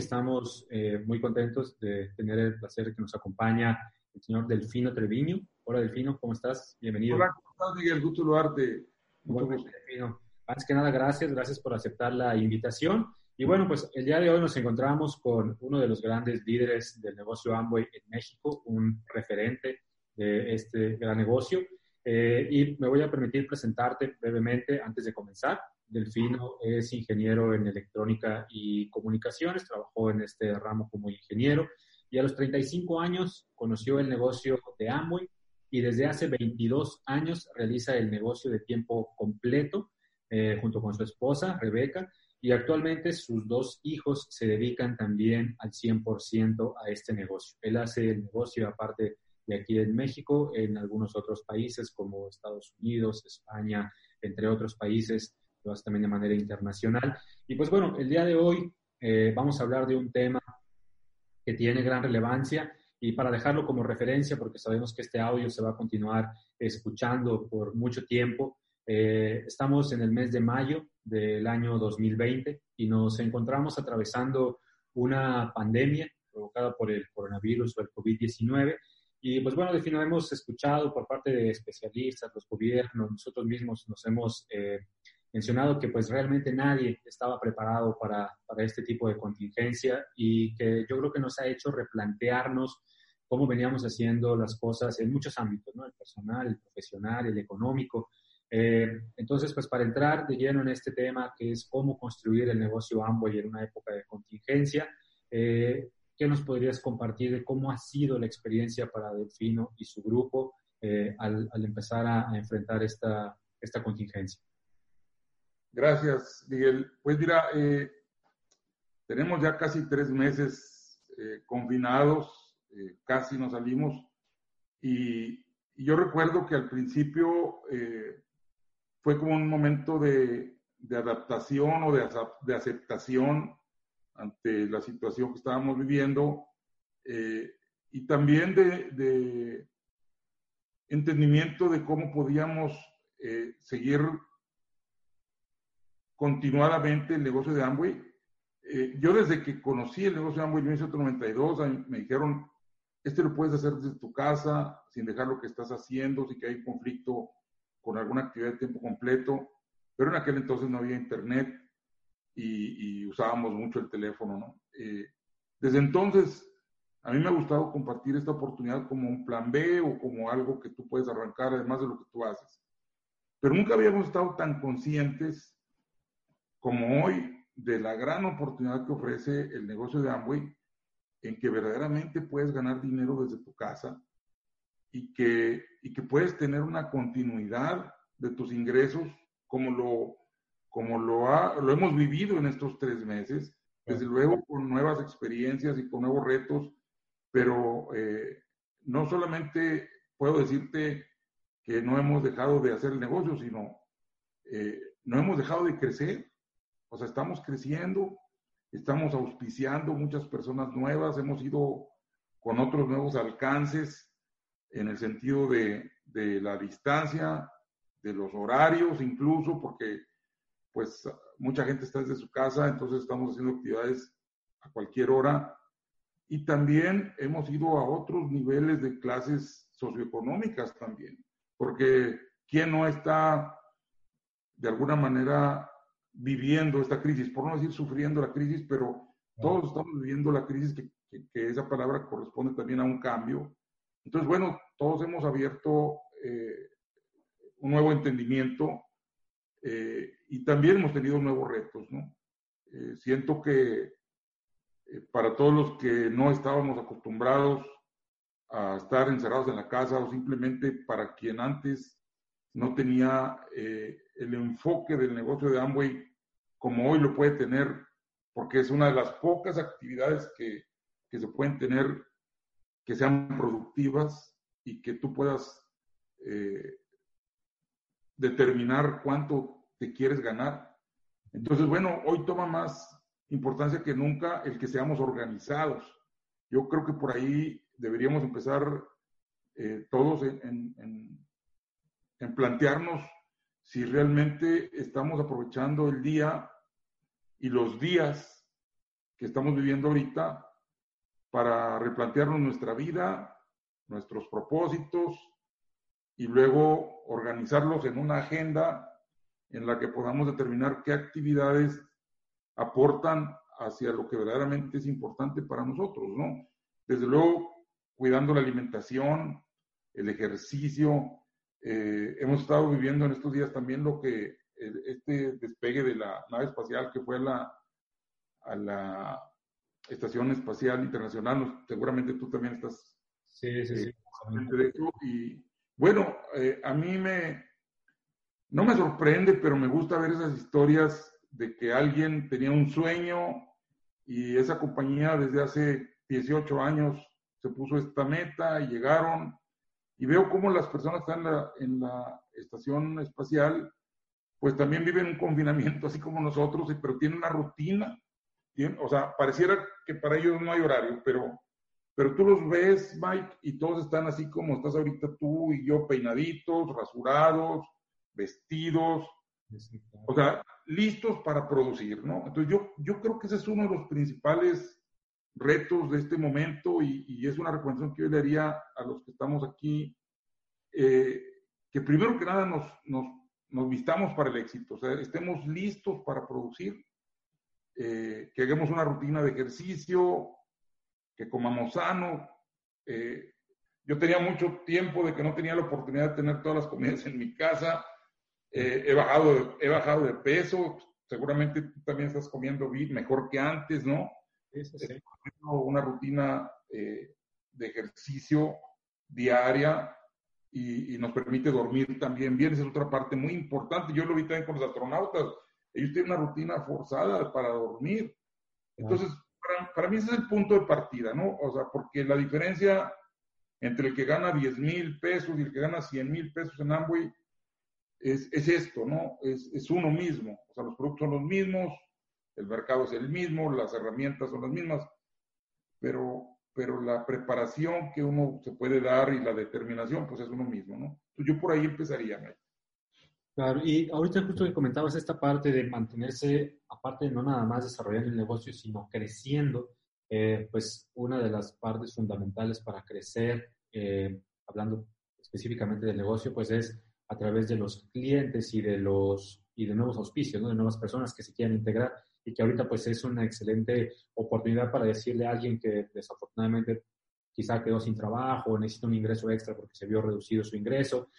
estamos eh, muy contentos de tener el placer que nos acompaña el señor Delfino Treviño. Hola Delfino, ¿cómo estás? Bienvenido. Hola, ¿cómo estás Miguel? Gusto saludarte. Delfino. Antes que nada, gracias, gracias por aceptar la invitación. Y bueno, pues el día de hoy nos encontramos con uno de los grandes líderes del negocio Amway en México, un referente de este gran negocio. Eh, y me voy a permitir presentarte brevemente antes de comenzar. Delfino es ingeniero en electrónica y comunicaciones, trabajó en este ramo como ingeniero y a los 35 años conoció el negocio de Amway y desde hace 22 años realiza el negocio de tiempo completo eh, junto con su esposa, Rebeca, y actualmente sus dos hijos se dedican también al 100% a este negocio. Él hace el negocio aparte de aquí en México, en algunos otros países como Estados Unidos, España, entre otros países lo hace también de manera internacional. Y pues bueno, el día de hoy eh, vamos a hablar de un tema que tiene gran relevancia y para dejarlo como referencia, porque sabemos que este audio se va a continuar escuchando por mucho tiempo, eh, estamos en el mes de mayo del año 2020 y nos encontramos atravesando una pandemia provocada por el coronavirus o el COVID-19. Y pues bueno, de fin hemos escuchado por parte de especialistas, los gobiernos, nosotros mismos nos hemos eh, mencionado que pues realmente nadie estaba preparado para, para, este tipo de contingencia y que yo creo que nos ha hecho replantearnos cómo veníamos haciendo las cosas en muchos ámbitos, ¿no? El personal, el profesional, el económico. Eh, entonces, pues para entrar de lleno en este tema, que es cómo construir el negocio Amway en una época de contingencia, eh, ¿qué nos podrías compartir de cómo ha sido la experiencia para Delfino y su grupo eh, al, al, empezar a, a enfrentar esta, esta contingencia? Gracias, Miguel. Pues mira, eh, tenemos ya casi tres meses eh, confinados, eh, casi nos salimos, y, yo recuerdo que al principio fue como un momento de, de adaptación o de, aceptación ante la situación que estábamos viviendo, y también de, entendimiento de cómo podíamos seguir continuadamente el negocio de Amway. Eh, yo desde que conocí el negocio de Amway en 1992, me dijeron, este lo puedes hacer desde tu casa, sin dejar lo que estás haciendo, si que hay conflicto con alguna actividad de tiempo completo, pero en aquel entonces no había internet y, y usábamos mucho el teléfono, ¿no? Eh, desde entonces, a mí me ha gustado compartir esta oportunidad como un plan B o como algo que tú puedes arrancar además de lo que tú haces. Pero nunca habíamos estado tan conscientes como hoy de la gran oportunidad que ofrece el negocio de Amway, en que verdaderamente puedes ganar dinero desde tu casa y que, y que puedes tener una continuidad de tus ingresos como lo, como lo, ha, lo hemos vivido en estos tres meses, desde luego con nuevas experiencias y con nuevos retos, pero eh, no solamente puedo decirte que no hemos dejado de hacer el negocio, sino eh, no hemos dejado de crecer. O sea, estamos creciendo, estamos auspiciando muchas personas nuevas, hemos ido con otros nuevos alcances en el sentido de, de la distancia, de los horarios incluso, porque pues mucha gente está desde su casa, entonces estamos haciendo actividades a cualquier hora. Y también hemos ido a otros niveles de clases socioeconómicas también, porque ¿quién no está de alguna manera viviendo esta crisis, por no decir sufriendo la crisis, pero todos estamos viviendo la crisis, que, que, esa palabra corresponde también a un cambio. Entonces, bueno, todos hemos abierto eh, un nuevo entendimiento eh, y también hemos tenido nuevos retos, ¿no? Eh, siento que para todos los que no estábamos acostumbrados a estar encerrados en la casa o simplemente para quien antes no tenía el enfoque del negocio de Amway como hoy lo puede tener, porque es una de las pocas actividades que, que se pueden tener que sean productivas y que tú puedas eh, determinar cuánto te quieres ganar. Entonces, bueno, hoy toma más importancia que nunca el que seamos organizados. Yo creo que por ahí deberíamos empezar eh, todos en, en, en plantearnos si realmente estamos aprovechando el día y los días que estamos viviendo ahorita para replantearnos nuestra vida, nuestros propósitos y luego organizarlos en una agenda en la que podamos determinar qué actividades aportan hacia lo que verdaderamente es importante para nosotros, ¿no? Desde luego, cuidando la alimentación, el ejercicio. Eh, hemos estado viviendo en estos días también lo que este despegue de la nave espacial que fue a la, a la Estación Espacial Internacional. Seguramente tú también estás sí, sí, sí. Eh, de eso. Y bueno, eh, a mí me, no me sorprende, pero me gusta ver esas historias de que alguien tenía un sueño y esa compañía desde hace 18 años se puso esta meta y llegaron. Y veo cómo las personas están en la, en la estación espacial, pues también viven un confinamiento así como nosotros, pero tienen una rutina. o sea, pareciera que para ellos no hay horario, pero, pero tú los ves, Mike, y todos están así como estás ahorita tú y yo, peinaditos, rasurados, vestidos, o sea, listos para producir, ¿no? Entonces yo, yo creo que ese es uno de los principales retos de este momento y, es una recomendación que yo le haría a los que estamos aquí, eh, que primero que nada nos, nos, nos, vistamos para el éxito, o sea, estemos listos para producir, eh, que hagamos una rutina de ejercicio, que comamos sano. Eh, yo tenía mucho tiempo de que no tenía la oportunidad de tener todas las comidas en mi casa he, bajado he bajado de peso, seguramente tú también estás comiendo mejor que antes, ¿no? Sí, sí, Una rutina eh, de ejercicio diaria y, nos permite dormir también bien. Esa es otra parte muy importante. Yo lo vi también con los astronautas. Ellos tienen una rutina forzada para dormir. Entonces, para, para, mí ese es el punto de partida, ¿no? O sea, porque la diferencia entre el que gana 10 mil pesos y el que gana 100 mil pesos en Amway es, es esto, ¿no? Es, es, uno mismo. O sea, los productos son los mismos, el mercado es el mismo, las herramientas son las mismas, pero, pero la preparación que uno se puede dar y la determinación, pues es uno mismo, ¿no? Entonces yo por ahí empezaría, Claro, y ahorita justo que comentabas esta parte de mantenerse, aparte de no nada más desarrollando el negocio, sino creciendo, eh, pues una de las partes fundamentales para crecer, eh, hablando específicamente del negocio, pues es a través de los clientes y de los y de nuevos auspicios, ¿no? de nuevas personas que se quieran integrar y que ahorita pues es una excelente oportunidad para decirle a alguien que desafortunadamente quizá quedó sin trabajo o necesita un ingreso extra porque se vio reducido su ingreso.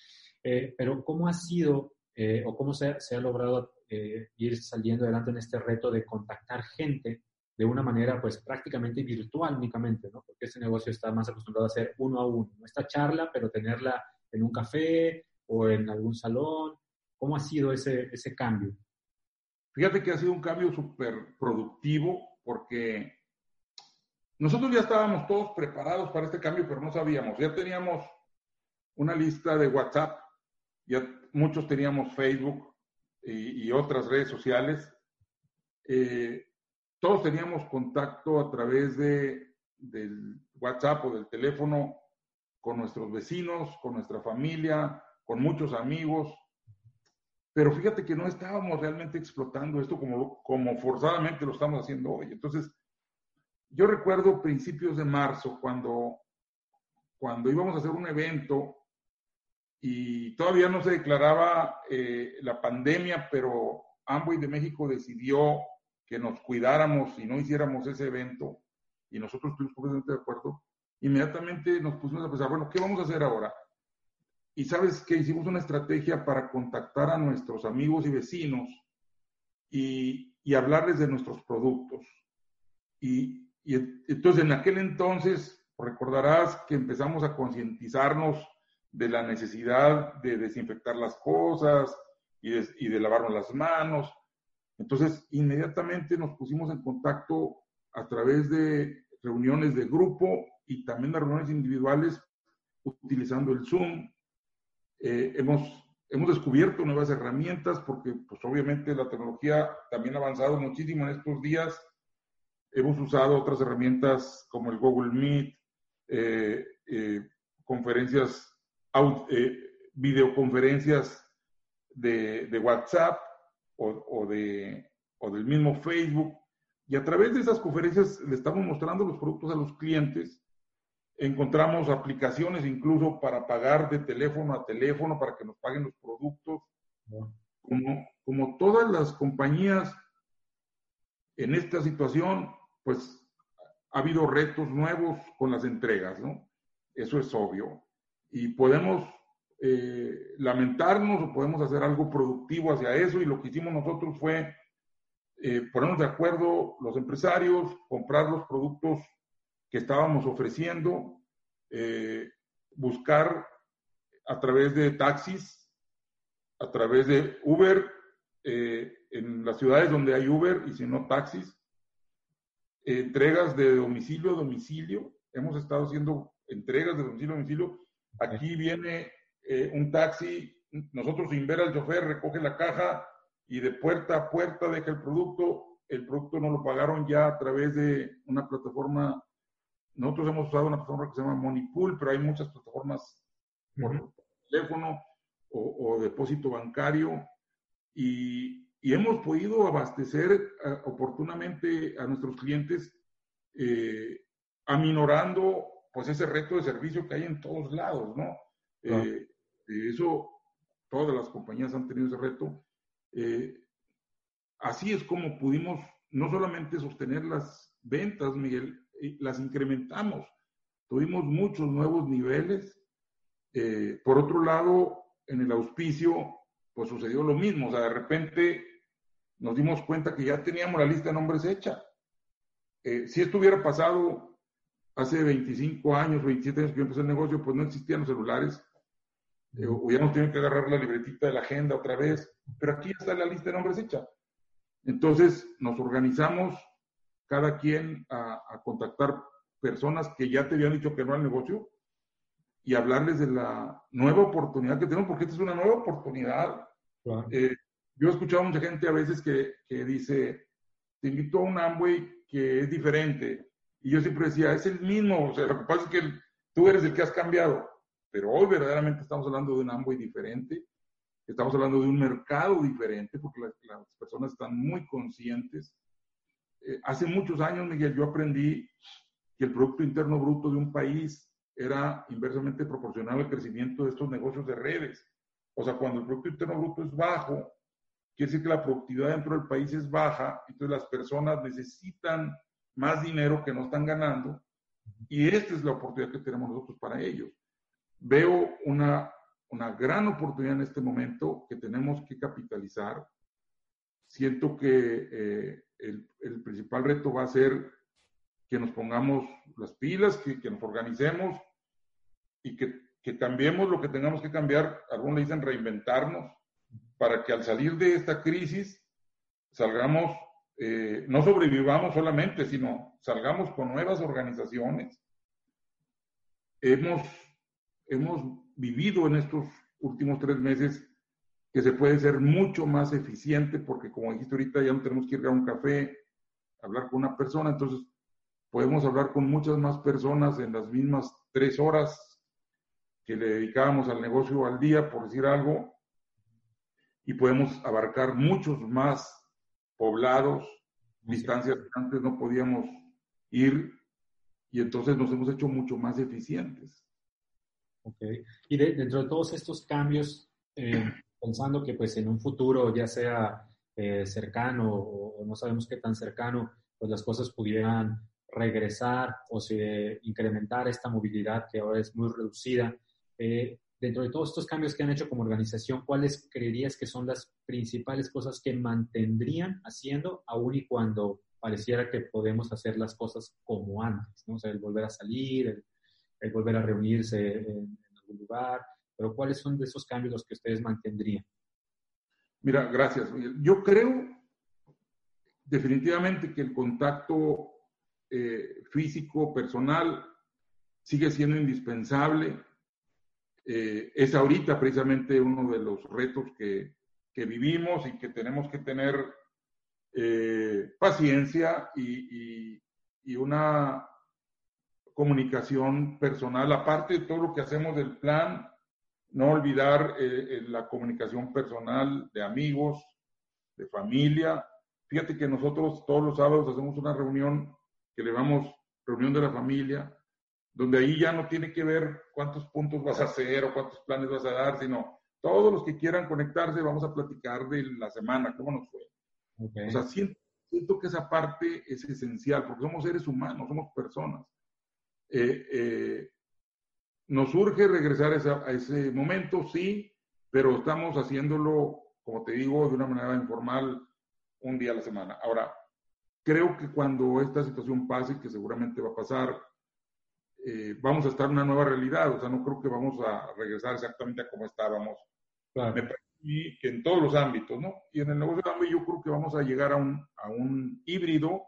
Eh, pero ¿cómo ha sido eh, o cómo se, se ha logrado eh, ir saliendo adelante en este reto de contactar gente de una manera pues prácticamente virtual únicamente, ¿no? Porque este negocio está más acostumbrado a hacer uno a uno, esta charla, pero tenerla en un café o en algún salón? ¿Cómo ha sido ese, ese cambio? Fíjate que ha sido un cambio súper productivo porque nosotros ya estábamos todos preparados para este cambio, pero no sabíamos. Ya teníamos una lista de WhatsApp, ya muchos teníamos Facebook y, otras redes sociales. Eh, todos teníamos contacto a través de, del WhatsApp o del teléfono con nuestros vecinos, con nuestra familia, con muchos amigos, pero fíjate que no estábamos realmente explotando esto como, como forzadamente lo estamos haciendo hoy. Entonces, yo recuerdo principios de marzo cuando, cuando íbamos a hacer un evento y todavía no se declaraba eh, la pandemia, pero Amway de México decidió que nos cuidáramos y no hiciéramos ese evento y nosotros estuvimos completamente de acuerdo. Inmediatamente nos pusimos a pensar, bueno, ¿qué vamos a hacer ahora? Y sabes que hicimos una estrategia para contactar a nuestros amigos y vecinos y, y hablarles de nuestros productos. Y, y, entonces en aquel entonces, recordarás que empezamos a concientizarnos de la necesidad de desinfectar las cosas y de, y de lavarnos las manos. Entonces, inmediatamente nos pusimos en contacto a través de reuniones de grupo y también de reuniones individuales utilizando el Zoom, eh, hemos, hemos descubierto nuevas herramientas porque, pues obviamente, la tecnología también ha avanzado muchísimo en estos días. Hemos usado otras herramientas como el Google Meet, eh, eh, conferencias, videoconferencias de, de WhatsApp o, o, de, o del mismo Facebook Y a través de esas conferencias le estamos mostrando los productos a los clientes. Encontramos aplicaciones incluso para pagar de teléfono a teléfono, para que nos paguen los productos. Como, como todas las compañías en esta situación, pues ha habido retos nuevos con las entregas, ¿no? Eso es obvio. Y podemos eh, lamentarnos o podemos hacer algo productivo hacia eso y lo que hicimos nosotros fue eh, ponernos de acuerdo los empresarios, comprar los productos que estábamos ofreciendo, eh, buscar a través de taxis, a través de Uber, en las ciudades donde hay Uber y si no taxis, entregas de domicilio a domicilio. Hemos estado haciendo entregas de domicilio a domicilio. Aquí viene eh, un taxi, nosotros sin ver al chofer, recoge la caja y de puerta a puerta deja el producto. El producto no lo pagaron ya a través de una plataforma. Nosotros hemos usado una plataforma que se llama Moneypool, pero hay muchas plataformas por teléfono o, depósito bancario y, y, hemos podido abastecer eh, oportunamente a nuestros clientes eh, aminorando pues ese reto de servicio que hay en todos lados, ¿no? Eh, eso, todas las compañías han tenido ese reto. Eh, así es como pudimos no solamente sostener las ventas, Miguel, las incrementamos. Tuvimos muchos nuevos niveles. Eh, por otro lado, en el auspicio, pues sucedió lo mismo. O sea, de repente nos dimos cuenta que ya teníamos la lista de nombres hecha. si esto hubiera pasado hace 25 años, 27 años que yo empecé el negocio, pues no existían los celulares eh, hubiéramos tenido que agarrar la libretita de la agenda otra vez, pero aquí está la lista de nombres hecha. Entonces nos organizamos cada quien a, contactar personas que ya te habían dicho que no al negocio y hablarles de la nueva oportunidad que tenemos, porque esta es una nueva oportunidad. Eh, yo he escuchado a mucha gente a veces que, que dice, te invito a un Amway que es diferente. Y yo siempre decía, es el mismo, o sea, lo que pasa es que tú eres el que has cambiado. Pero hoy verdaderamente estamos hablando de un Amway diferente, estamos hablando de un mercado diferente, porque las, personas están muy conscientes. Eh, hace muchos años, Miguel, yo aprendí que el Producto Interno Bruto de un país era inversamente proporcional al crecimiento de estos negocios de redes. O sea, cuando el Producto Interno Bruto es bajo, quiere decir que la productividad dentro del país es baja, entonces las personas necesitan más dinero que no están ganando, y esta es la oportunidad que tenemos nosotros para ellos veo una, una gran oportunidad en este momento que tenemos que capitalizar. Siento que eh, el, el, principal reto va a ser que nos pongamos las pilas, que, que nos organicemos y que, que, cambiemos lo que tengamos que cambiar. Algunos le dicen reinventarnos para que al salir de esta crisis salgamos, eh, no sobrevivamos solamente, sino salgamos con nuevas organizaciones. Hemos hemos vivido en estos últimos tres meses que se puede ser mucho más eficiente porque como dijiste ahorita ya no tenemos que ir a un café, hablar con una persona, entonces podemos hablar con muchas más personas en las mismas tres horas que le dedicábamos al negocio al día, por decir algo, y podemos abarcar muchos más poblados, distancias que antes no podíamos ir, y entonces nos hemos hecho mucho más eficientes. Okay. Y dentro de todos estos cambios, eh, pensando que pues en un futuro, ya sea eh, cercano o, no sabemos qué tan cercano, pues las cosas pudieran regresar o se incrementar esta movilidad que ahora es muy reducida. Eh, dentro de todos estos cambios que han hecho como organización, ¿cuáles creerías que son las principales cosas que mantendrían haciendo aún y cuando pareciera que podemos hacer las cosas como antes? ¿no? O sea, el volver a salir, el el volver a reunirse en, algún lugar, pero ¿cuáles son de esos cambios los que ustedes mantendrían? Mira, gracias. Yo creo definitivamente que el contacto eh, físico, personal, sigue siendo indispensable. Eh, es ahorita precisamente uno de los retos que, que vivimos y que tenemos que tener eh, paciencia y, y, y, una comunicación personal, aparte de todo lo que hacemos del plan, no olvidar eh, eh, la comunicación personal de amigos, de familia, Fíjate que nosotros todos los sábados hacemos una reunión que le llamamos reunión de la familia, donde ahí ya no tiene que ver cuántos puntos vas a hacer o cuántos planes vas a dar, sino todos los que quieran conectarse vamos a platicar de la semana, cómo nos fue. O sea, siento, que esa parte es esencial, porque somos seres humanos, somos personas. Eh, eh, nos urge regresar a ese momento, sí, pero estamos haciéndolo, como te digo, de una manera informal, un día a la semana. Ahora, creo que cuando esta situación pase, que seguramente va a pasar, eh, vamos a estar en una nueva realidad. O sea, no creo que vamos a regresar exactamente a como estábamos. Me parece que en todos los ámbitos, ¿no? Y en el negocio de yo creo que vamos a llegar a un, a un híbrido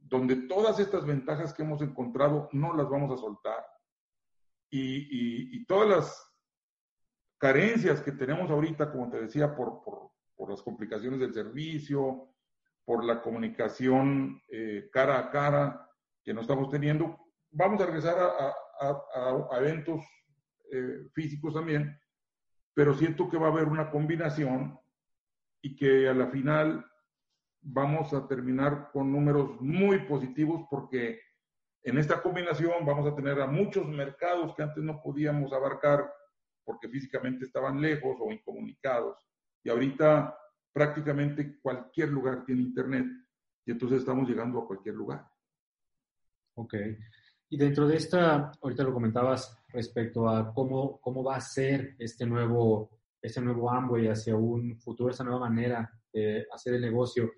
donde todas estas ventajas que hemos encontrado no las vamos a soltar. Y, y, todas las carencias que tenemos ahorita, como te decía, por, por, por las complicaciones del servicio, por la comunicación eh, cara a cara que no estamos teniendo, vamos a regresar a, a, a, eventos eh, físicos también, pero siento que va a haber una combinación y que a la final vamos a terminar con números muy positivos porque en esta combinación vamos a tener a muchos mercados que antes no podíamos abarcar porque físicamente estaban lejos o incomunicados. Y ahorita prácticamente cualquier lugar tiene internet y entonces estamos llegando a cualquier lugar. Ok. Y dentro de esta, ahorita lo comentabas respecto a cómo, cómo va a ser este nuevo, este nuevo Amway hacia un futuro, esa nueva manera de hacer el negocio.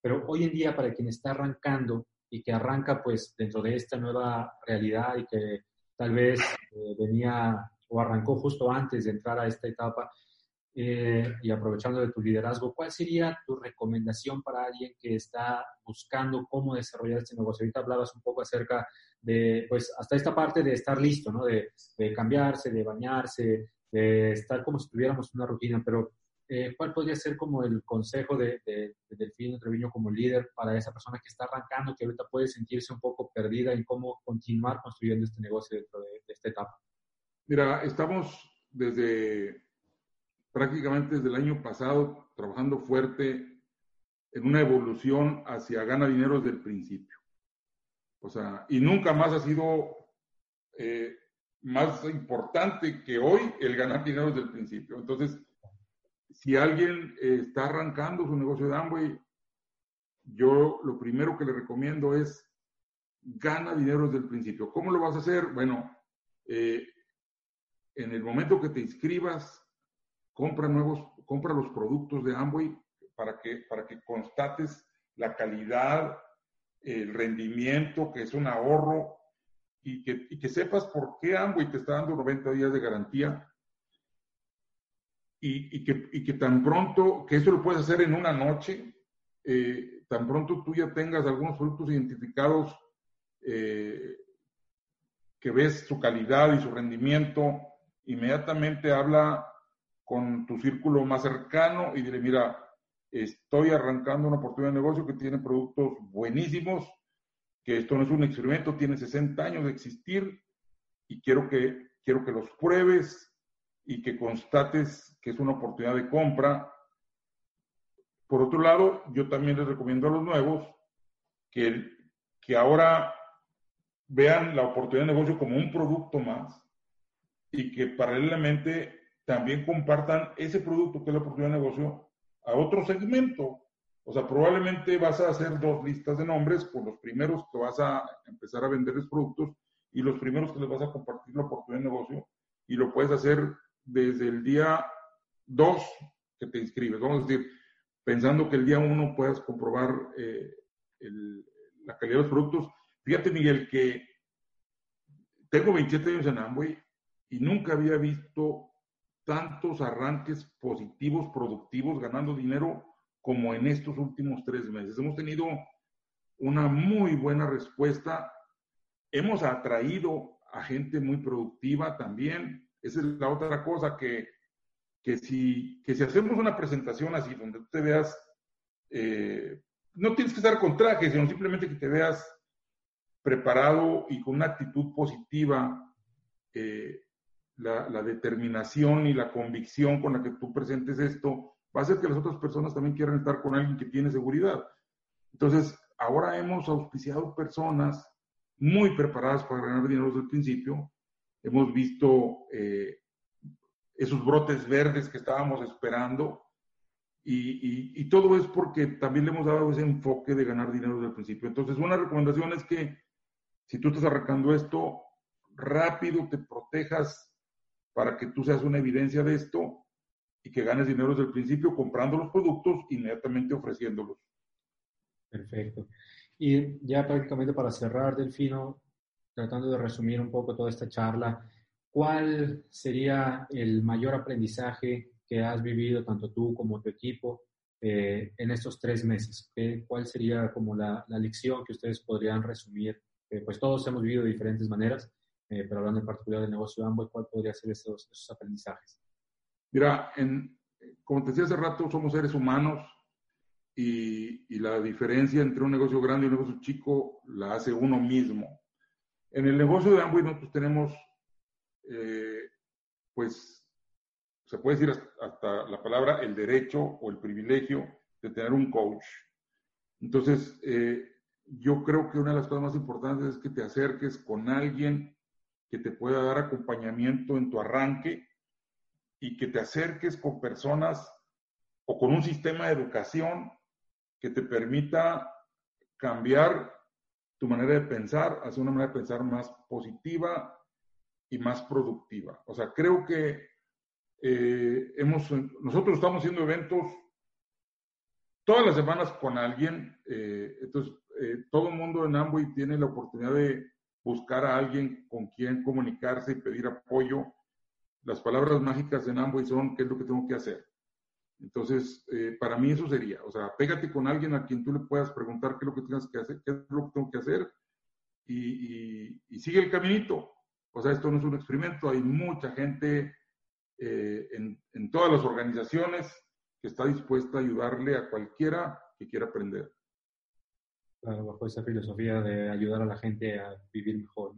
Pero hoy en día, para quien está arrancando y que arranca pues dentro de esta nueva realidad y que tal vez eh, venía o arrancó justo antes de entrar a esta etapa eh, y aprovechando de tu liderazgo, ¿cuál sería tu recomendación para alguien que está buscando cómo desarrollar este negocio? Ahorita hablabas un poco acerca de, pues, hasta esta parte de estar listo, ¿no? De, cambiarse, de bañarse, de estar como si tuviéramos una rutina, pero eh, ¿cuál podría ser como el consejo de, de, de Delfín Treviño como líder para esa persona que está arrancando, que ahorita puede sentirse un poco perdida en cómo continuar construyendo este negocio dentro de esta etapa? Mira, estamos desde prácticamente desde el año pasado trabajando fuerte en una evolución hacia gana dinero desde el principio. O sea, y nunca más ha sido eh, más importante que hoy el ganar dinero desde el principio. Entonces, si alguien eh, está arrancando su negocio de Amway, yo lo primero que le recomiendo es gana dinero desde el principio. ¿Cómo lo vas a hacer? Bueno, eh, en el momento que te inscribas, compra nuevos, compra los productos de Amway para que, para que constates la calidad, el rendimiento, que es un ahorro, y que, y que sepas por qué Amway te está dando 90 días de garantía. Y, y, que, y que tan pronto, que eso lo puedes hacer en una noche, eh, tan pronto tú ya tengas algunos productos identificados eh, que ves su calidad y su rendimiento, inmediatamente habla con tu círculo más cercano y dile, mira, estoy arrancando una oportunidad de negocio que tiene productos buenísimos, que esto no es un experimento, tiene 60 años de existir y quiero que, quiero que los pruebes y que constates que es una oportunidad de compra. Por otro lado, yo también les recomiendo a los nuevos que, que ahora vean la oportunidad de negocio como un producto más y que paralelamente también compartan ese producto que es la oportunidad de negocio a otro segmento. O sea, probablemente vas a hacer dos listas de nombres con los primeros que vas a empezar a venderles productos y los primeros que les vas a compartir la oportunidad de negocio y lo puedes hacer desde el día 2 que te inscribes. Vamos a decir, pensando que el día 1 puedas comprobar eh, la calidad de los productos. Fíjate, Miguel, que tengo 27 años en Amway y nunca había visto tantos arranques positivos, productivos, ganando dinero como en estos últimos tres meses. Hemos tenido una muy buena respuesta. Hemos atraído a gente muy productiva también. Esa es la otra cosa que, que, si, que si hacemos una presentación así, donde tú te veas, eh, no tienes que estar con traje, sino simplemente que te veas preparado y con una actitud positiva, eh, la, determinación y la convicción con la que tú presentes esto va a hacer que las otras personas también quieran estar con alguien que tiene seguridad. Entonces, ahora hemos auspiciado personas muy preparadas para ganar dinero desde el principio. Hemos visto eh, esos brotes verdes que estábamos esperando y, y, todo es porque también le hemos dado ese enfoque de ganar dinero desde el principio. Entonces, una recomendación es que si tú estás arrancando esto, rápido te protejas para que tú seas una evidencia de esto y que ganes dinero desde el principio comprando los productos, inmediatamente ofreciéndolos. Perfecto. Y ya prácticamente para cerrar, Delfino, tratando de resumir un poco toda esta charla, ¿cuál sería el mayor aprendizaje que has vivido tanto tú como tu equipo eh, en estos tres meses? ¿Qué, ¿Cuál sería como la, la, lección que ustedes podrían resumir? Eh, pues todos hemos vivido de diferentes maneras, eh, pero hablando en particular del negocio de Amway, ¿cuál podría ser esos, esos aprendizajes? Mira, en, como te decía hace rato, somos seres humanos y, y, la diferencia entre un negocio grande y un negocio chico la hace uno mismo. En el negocio de Amway nosotros tenemos, eh, pues, se puede decir hasta, la palabra el derecho o el privilegio de tener un coach. Entonces, eh, yo creo que una de las cosas más importantes es que te acerques con alguien que te pueda dar acompañamiento en tu arranque y que te acerques con personas o con un sistema de educación que te permita cambiar tu manera de pensar hacia una manera de pensar más positiva y más productiva. O sea, creo que eh, hemos, nosotros estamos haciendo eventos todas las semanas con alguien, eh, entonces eh, todo el mundo en Amway tiene la oportunidad de buscar a alguien con quien comunicarse y pedir apoyo. Las palabras mágicas en Amway son qué es lo que tengo que hacer. Entonces, eh, para mí eso sería, o sea, pégate con alguien a quien tú le puedas preguntar qué es lo que tienes que hacer, qué es lo que tengo que hacer y, sigue el caminito. O sea, esto no es un experimento, hay mucha gente eh, en, en todas las organizaciones que está dispuesta a ayudarle a cualquiera que quiera aprender. Claro, bajo esa filosofía de ayudar a la gente a vivir mejor.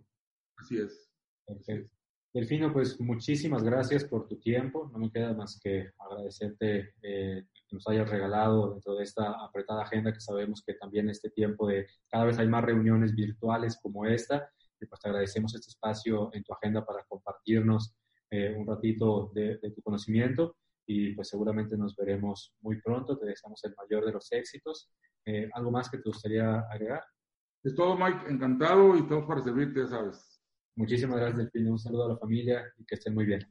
Así es. Perfecto. Delfino, pues muchísimas gracias por tu tiempo. No me queda más que agradecerte eh, que nos hayas regalado dentro de esta apretada agenda que sabemos que también este tiempo de cada vez hay más reuniones virtuales como esta. Y pues te agradecemos este espacio en tu agenda para compartirnos eh, un ratito de, de, tu conocimiento y pues seguramente nos veremos muy pronto. Te deseamos el mayor de los éxitos. Eh, ¿Algo más que te gustaría agregar? Es todo, Mike. Encantado y estamos para servirte, sabes. Muchísimas gracias, Delfino. Un saludo a la familia y que estén muy bien.